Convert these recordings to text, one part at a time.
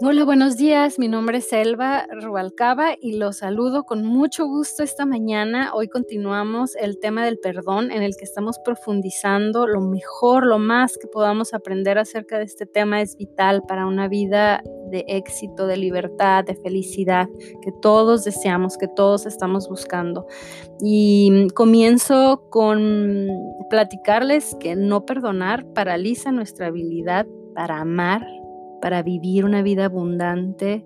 Hola, buenos días. Mi nombre es Elba Rubalcaba y los saludo con mucho gusto esta mañana. Hoy continuamos el tema del perdón en el que estamos profundizando. Lo mejor, lo más que podamos aprender acerca de este tema es vital para una vida de éxito, de libertad, de felicidad que todos deseamos, que todos estamos buscando. Y comienzo con platicarles que no perdonar paraliza nuestra habilidad para amar para vivir una vida abundante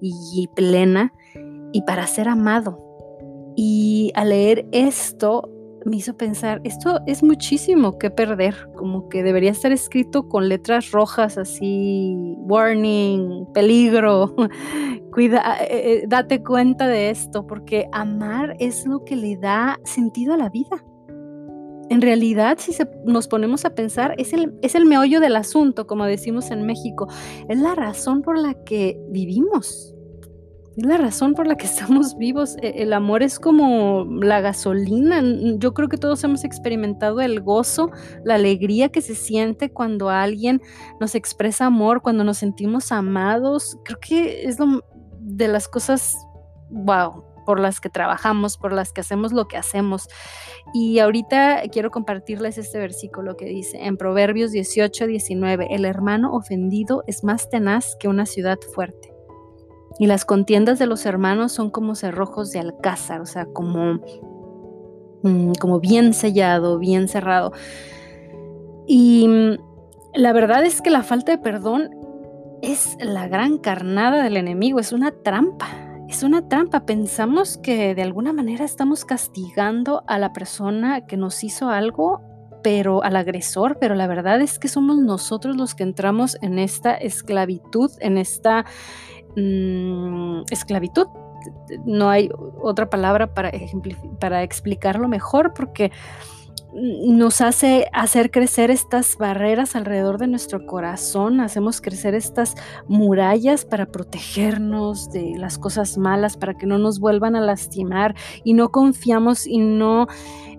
y plena y para ser amado. Y al leer esto me hizo pensar, esto es muchísimo que perder, como que debería estar escrito con letras rojas así, warning, peligro, cuida, eh, eh, date cuenta de esto, porque amar es lo que le da sentido a la vida. En realidad, si nos ponemos a pensar, es el, es el meollo del asunto, como decimos en México. Es la razón por la que vivimos. Es la razón por la que estamos vivos. E, el amor es como la gasolina. Yo creo que todos hemos experimentado el gozo, la alegría que se siente cuando alguien nos expresa amor, cuando nos sentimos amados. Creo que es lo de las cosas, wow, por las que trabajamos, por las que hacemos lo que hacemos. Y ahorita quiero compartirles este versículo que dice en Proverbios 18, 19, el hermano ofendido es más tenaz que una ciudad fuerte. Y las contiendas de los hermanos son como cerrojos de alcázar, o sea, como, mm, como bien sellado, bien cerrado. Y mm, la verdad es que la falta de perdón es la gran carnada del enemigo, es una trampa es una trampa. Pensamos que de alguna manera estamos castigando a la persona que nos hizo algo, pero al agresor, pero la verdad es que somos nosotros los que entramos en esta esclavitud, en esta mm, esclavitud. No hay otra palabra para, para explicarlo mejor porque nos hace hacer crecer estas barreras alrededor de nuestro corazón, hacemos crecer estas murallas para protegernos de las cosas malas, para que no nos vuelvan a lastimar y no confiamos y no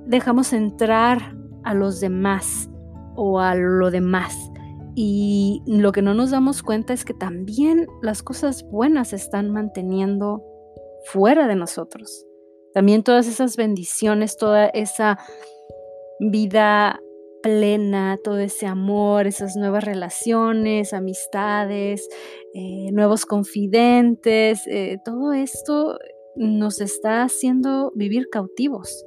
dejamos entrar a los demás o a lo demás. Y lo que no nos damos cuenta es que también las cosas buenas se están manteniendo fuera de nosotros. También todas esas bendiciones, toda esa vida plena, todo ese amor, esas nuevas relaciones, amistades, eh, nuevos confidentes, eh, todo esto nos está haciendo vivir cautivos.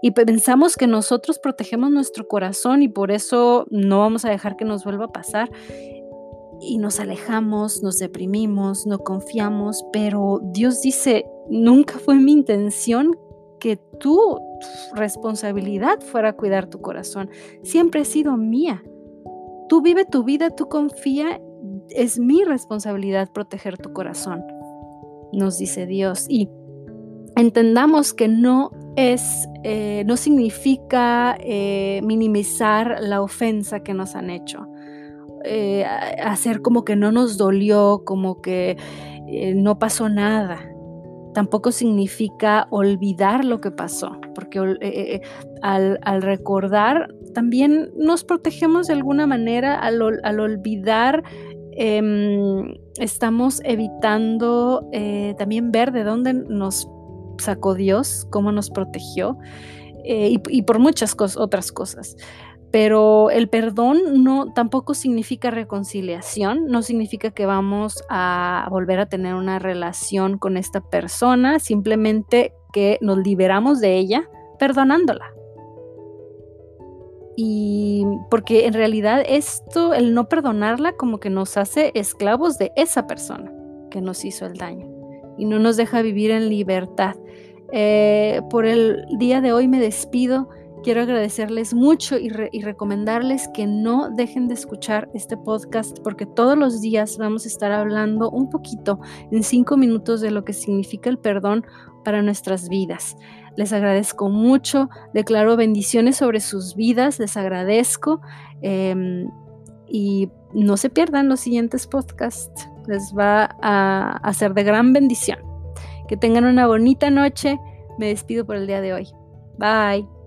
Y pensamos que nosotros protegemos nuestro corazón y por eso no vamos a dejar que nos vuelva a pasar. Y nos alejamos, nos deprimimos, no confiamos, pero Dios dice, nunca fue mi intención que responsabilidad fuera cuidar tu corazón. Siempre ha sido mía. Tú vive tu vida, tú confía, es mi responsabilidad proteger tu corazón, nos dice Dios. Y entendamos que no es, eh, no significa eh, minimizar la ofensa que nos han hecho. Eh, hacer como que no nos dolió, como que no pasó nada tampoco significa olvidar lo que pasó, porque eh, eh, eh, al, recordar también nos protegemos de alguna manera, al, olvidar em, estamos evitando también ver de dónde nos sacó Dios, cómo nos protegió y, y, por muchas otras cosas. Pero el perdón no tampoco significa reconciliación, no significa que vamos a volver a tener una relación con esta persona, simplemente que nos liberamos de ella perdonándola. Y porque en realidad esto, el no perdonarla, como que nos hace esclavos de esa persona que nos hizo el daño y no nos deja vivir en libertad. Eh, por el día de hoy me despido Quiero agradecerles mucho y, recomendarles que no dejen de escuchar este podcast porque todos los días vamos a estar hablando un poquito en cinco minutos de lo que significa el perdón para nuestras vidas. Les agradezco mucho, declaro bendiciones sobre sus vidas, les agradezco em, y no se pierdan los siguientes podcasts, les va a hacer de gran bendición. Que tengan una bonita noche, me despido por el día de hoy. Bye.